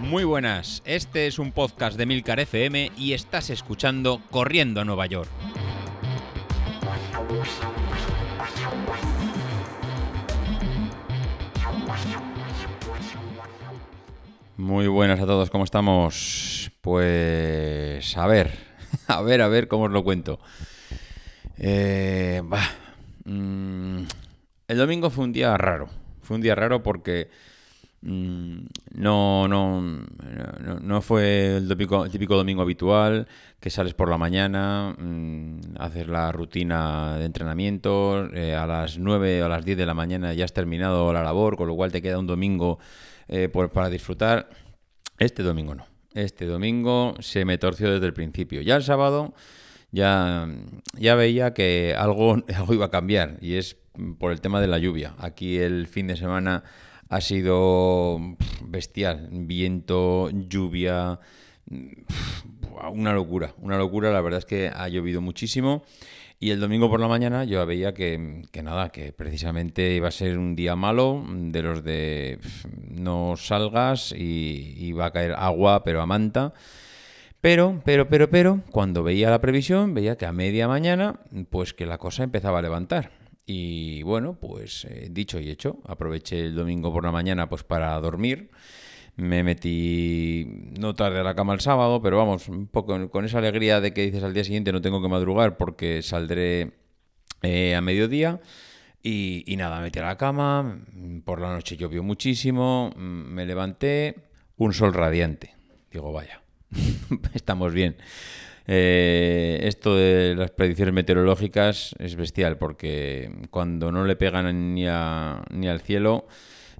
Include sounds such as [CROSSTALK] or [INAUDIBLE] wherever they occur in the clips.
Muy buenas, este es un podcast de Milcar FM y estás escuchando Corriendo a Nueva York. Muy buenas a todos, ¿cómo estamos? Pues a ver, [LAUGHS] a ver, a ver cómo os lo cuento. Eh, mm, el domingo fue un día raro, fue un día raro porque mm, no, no, no, no fue el típico, domingo habitual que sales por la mañana, mm, haces la rutina de entrenamiento, eh, a las 9 o a las 10 de la mañana ya has terminado la labor, con lo cual te queda un domingo eh, por- para disfrutar. Este domingo no. Este domingo se me torció desde el principio. Ya el sábado ya, veía que [LAUGHS] algo, iba a cambiar y es por el tema de la lluvia. Aquí el fin de semana ha sido bestial. Viento, lluvia, una locura. Una locura. La verdad es que ha llovido muchísimo. Y el domingo por la mañana yo veía que, nada, que precisamente iba a ser un día malo, de los de no salgas y iba a caer agua, pero a manta. Pero, pero, pero, pero, cuando veía la previsión, veía que a media mañana, pues que la cosa empezaba a levantar. Y bueno, pues eh, dicho y hecho, aproveché el domingo por la mañana pues para dormir. Me metí no tarde a la cama el sábado, pero vamos, un poco con esa alegría de que dices al día siguiente no tengo que madrugar porque saldré eh, a mediodía. Y, y nada, me metí a la cama, por la noche llovió muchísimo, mm, me levanté, un sol radiante. Digo, vaya, [LAUGHS] estamos bien. Eh, esto de las predicciones meteorológicas es bestial porque cuando no le pegan ni, a- ni al cielo,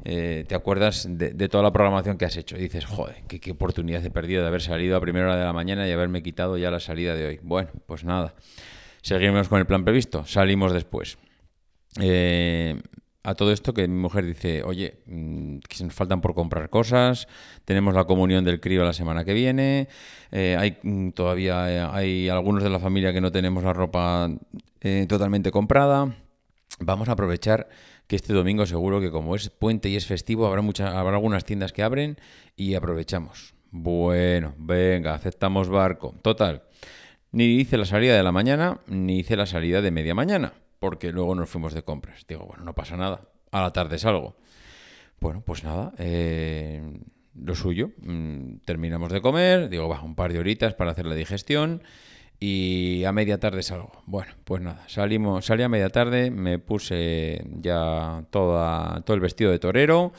eh, te acuerdas de, toda la programación que has hecho y dices, joder, qué, qué oportunidad he perdido de haber salido a primera hora de la mañana y haberme quitado ya la salida de hoy. Bueno, pues nada, seguimos con el plan previsto, salimos después. Eh, a todo esto que mi mujer dice, oye, mm, que nos faltan por comprar cosas, tenemos la comunión del crío la semana que viene, eh, hay mm, todavía eh, hay algunos de la familia que no tenemos la ropa eh, totalmente comprada. Vamos a aprovechar que este domingo seguro que como es puente y es festivo, habrá, mucha, habrá algunas tiendas que abren y aprovechamos. Bueno, venga, aceptamos barco. Total, ni hice la salida de la mañana, ni hice la salida de media mañana, porque luego nos fuimos de compras. Digo, bueno, no pasa nada, a la tarde salgo. Bueno, pues nada, eh, lo suyo. mm, terminamos de comer, digo, va, un par de horitas para hacer la digestión y a media tarde salgo. Bueno, pues nada, salimos, salí a media tarde, me puse ya toda, todo el vestido de torero,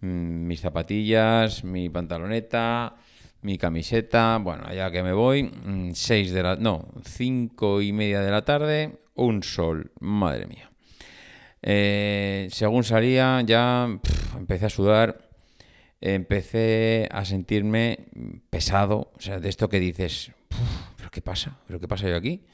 mm, mis zapatillas, mi pantaloneta, mi camiseta. Bueno, ya que me voy, mm, seis de la, no, cinco y media de la tarde, un sol, madre mía. Eh, según salía, ya empecé a sudar, empecé a sentirme pesado, o sea, de esto que dices, "Puf, ¿pero qué pasa? ¿Pero qué pasa yo aquí?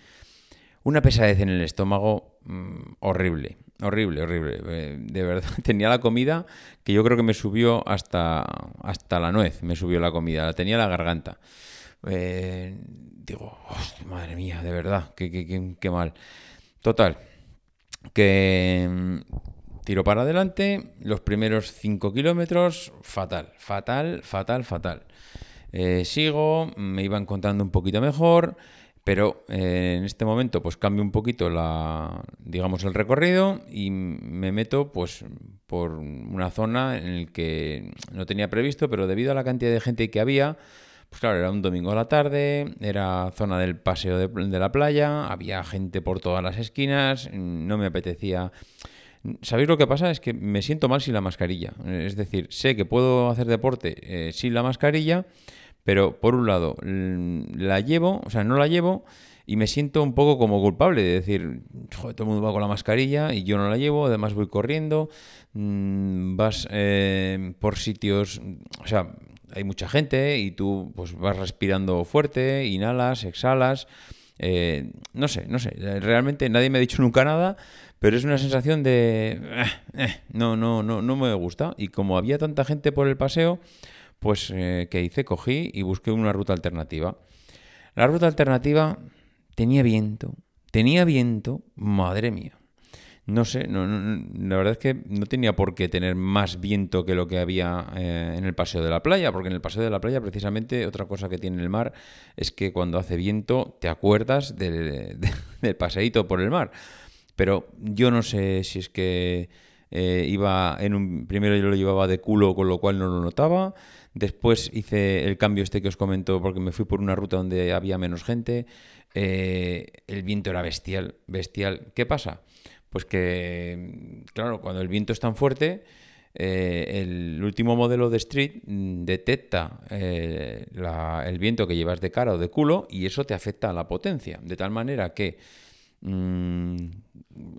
Una pesadez en el estómago mm, horrible, horrible, horrible. Eh, de verdad, [LAUGHS] tenía la comida que yo creo que me subió hasta, hasta la nuez, me subió la comida, la tenía en la garganta. Eh, digo, "Hostia, madre mía, de verdad, qué, qué- qué- qué mal. Total, que mm, tiro para adelante, los primeros 5 kilómetros, fatal, fatal, fatal, fatal. Eh, sigo, me iba encontrando un poquito mejor, pero eh, en este momento pues cambio un poquito la, digamos, el recorrido y me meto pues por una zona en el que no tenía previsto, pero debido a la cantidad de gente que había, pues claro, era un domingo a la tarde, era zona del paseo de, la playa, había gente por todas las esquinas, no me apetecía... ¿Sabéis lo que pasa? Es que me siento mal sin la mascarilla. Es decir, sé que puedo hacer deporte eh, sin la mascarilla, pero por un lado la llevo, o sea, no la llevo y me siento un poco como culpable de decir, joder, todo el mundo va con la mascarilla y yo no la llevo, además voy corriendo, mm, vas eh, por sitios, o sea, hay mucha gente y tú pues vas respirando fuerte, inhalas, exhalas. eh, no sé, no sé, realmente nadie me ha dicho nunca nada, pero es una sensación de... eh, eh, no, no, no, no me gusta. Y como había tanta gente por el paseo, pues eh, ¿qué hice? Cogí y busqué una ruta alternativa. La ruta alternativa tenía viento, tenía viento, madre mía. No sé, no, la verdad es que no tenía por qué tener más viento que lo que había eh, en el paseo de la playa, porque en el paseo de la playa precisamente otra cosa que tiene el mar es que cuando hace viento te acuerdas [LAUGHS] del, paseíto por el mar. Pero yo no sé si es que eh, iba en un primero yo lo llevaba de culo con lo cual no lo notaba. Después hice el cambio este que os comento porque me fui por una ruta donde había menos gente. Eh, el viento era bestial bestial. Qué pasa pues que, claro, cuando el viento es tan fuerte, eh, el último modelo de Street detecta eh, el viento que llevas de cara o de culo y eso te afecta a la potencia. De tal manera que mm,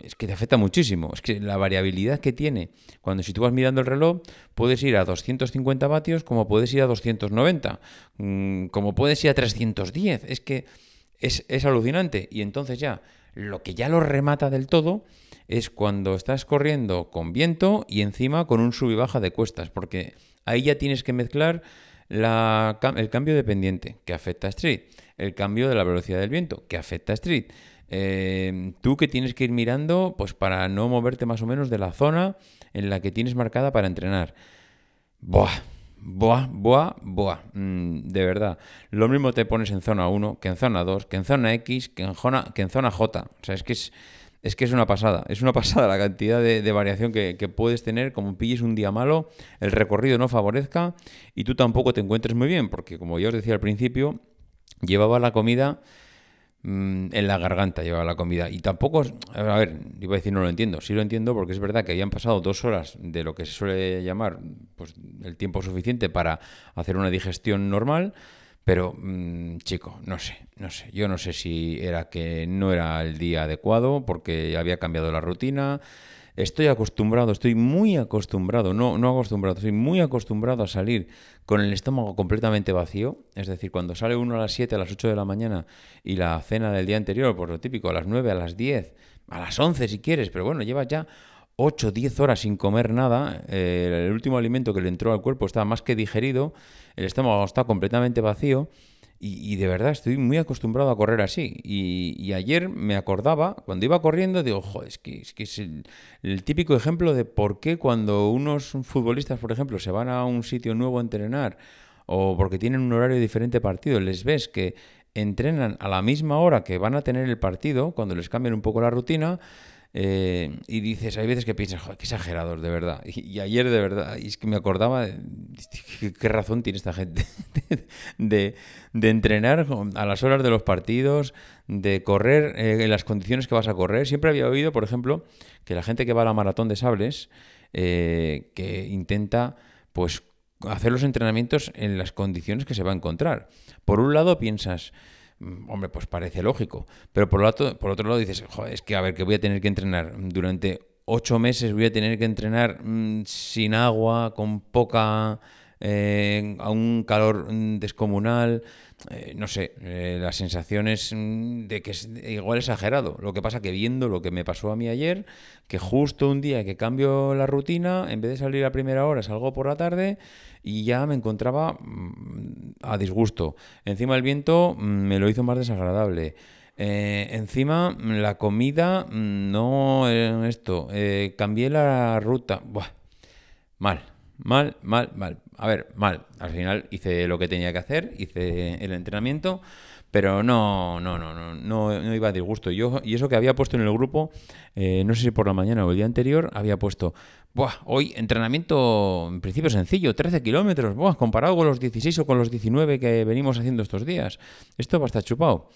es que te afecta muchísimo. Es que la variabilidad que tiene, cuando si tú vas mirando el reloj, puedes ir a 250 vatios como puedes ir a 290, mm, como puedes ir a 310. Es que es, es alucinante. Y entonces ya, lo que ya lo remata del todo es cuando estás corriendo con viento y encima con un sub y baja de cuestas, porque ahí ya tienes que mezclar el cambio de pendiente, que afecta a Street, el cambio de la velocidad del viento, que afecta a Street. Eh, tú que tienes que ir mirando, pues para no moverte más o menos de la zona en la que tienes marcada para entrenar. Buah, buah, buah, buah. Mm, de verdad. Lo mismo te pones en zona 1 que en zona 2, que en zona X, que en zona, que en zona J. O sea, es que es es que es una pasada, es una [LAUGHS] pasada la cantidad de, variación que, puedes tener, como pilles un día malo, el recorrido no favorezca y tú tampoco te encuentres muy bien, porque como ya os decía al principio, llevaba la comida mm, en la garganta, llevaba la comida. Y tampoco, a ver, iba a decir no lo entiendo, sí lo entiendo porque es verdad que habían pasado dos horas de lo que se suele llamar pues, el tiempo suficiente para hacer una digestión normal. Pero, mm, chico, no sé, no sé. Yo no sé si era que no era el día adecuado porque había cambiado la rutina. Estoy acostumbrado, estoy muy acostumbrado, no, no acostumbrado, estoy muy acostumbrado a salir con el estómago completamente vacío. Es decir, cuando sale uno a las 7, a las 8 de la mañana y la cena del día anterior, por lo típico, a las 9, a las 10, a las 11 si quieres, pero bueno, llevas ya 8, 10 horas sin comer nada, eh, el último alimento que le entró al cuerpo estaba más que digerido, el estómago está completamente vacío y, de verdad estoy muy acostumbrado a correr así. Y, ayer me acordaba, cuando iba corriendo, digo, joder, es que es, el, típico ejemplo de por qué cuando unos futbolistas, por ejemplo, se van a un sitio nuevo a entrenar o porque tienen un horario diferente partido, les ves que entrenan a la misma hora que van a tener el partido, cuando les cambian un poco la rutina, eh, y dices, hay veces que piensas, joder, qué exagerados, de verdad. Y, ayer, de verdad, es que me acordaba, qué, razón tiene esta gente [LAUGHS] de, entrenar a las horas de los partidos, de correr eh, en las condiciones que vas a correr. Siempre había oído, por ejemplo, que la gente que va a la maratón de sables, eh, que intenta, pues, hacer los entrenamientos en las condiciones que se va a encontrar. Por un lado piensas, hombre, pues parece lógico. Pero por, otro, por otro lado dices, Joder, es que a ver, que voy a tener que entrenar durante ocho meses, voy a tener que entrenar mm, sin agua, con poca... Eh, a un calor mm, descomunal, eh, no sé, eh, las sensaciones de que es igual exagerado. Lo que pasa que viendo lo que me pasó a mí ayer, que justo un día que cambio la rutina, en vez de salir a primera hora, salgo por la tarde y ya me encontraba mm, a disgusto. Encima el viento mm, me lo hizo más desagradable. Encima mm, la comida, no esto, cambié la ruta. Buah, mal, mal, mal, mal. A ver, mal. Al final hice lo que tenía que hacer, hice el entrenamiento. Pero no, no, no, no, no, iba a disgusto. Yo, y eso que había puesto en el grupo, eh, no sé si por la mañana o el día anterior, había puesto, Buah, hoy entrenamiento en principio sencillo, 13 kilómetros, buah, comparado con los 16 o con los 19 que venimos haciendo estos días. Esto va a estar chupado.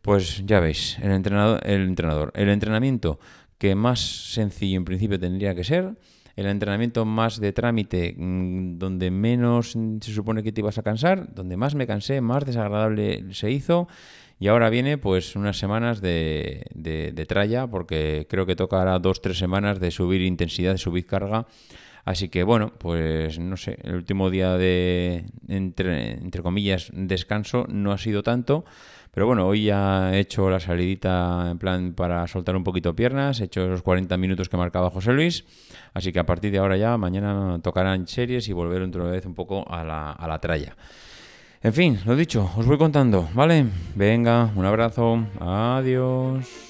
Pues ya veis, el entrenador, el entrenador, el entrenamiento que más sencillo en principio tendría que ser, el entrenamiento más de trámite, mm, donde menos se supone que te ibas a cansar, donde más me cansé, más desagradable se hizo. Y ahora viene pues unas semanas de, de, tralla, porque creo que tocará dos, tres semanas de subir intensidad, de subir carga. Así que bueno, pues no sé, el último día de, entre, entre comillas, descanso no ha sido tanto. Pero bueno, hoy ya he hecho la salidita en plan para soltar un poquito piernas, he hecho los 40 minutos que marcaba José Luis, así que a partir de ahora ya mañana tocarán series y volver otra vez un poco a la, a la tralla. En fin, lo dicho, os voy contando, ¿vale? Venga, un abrazo, adiós.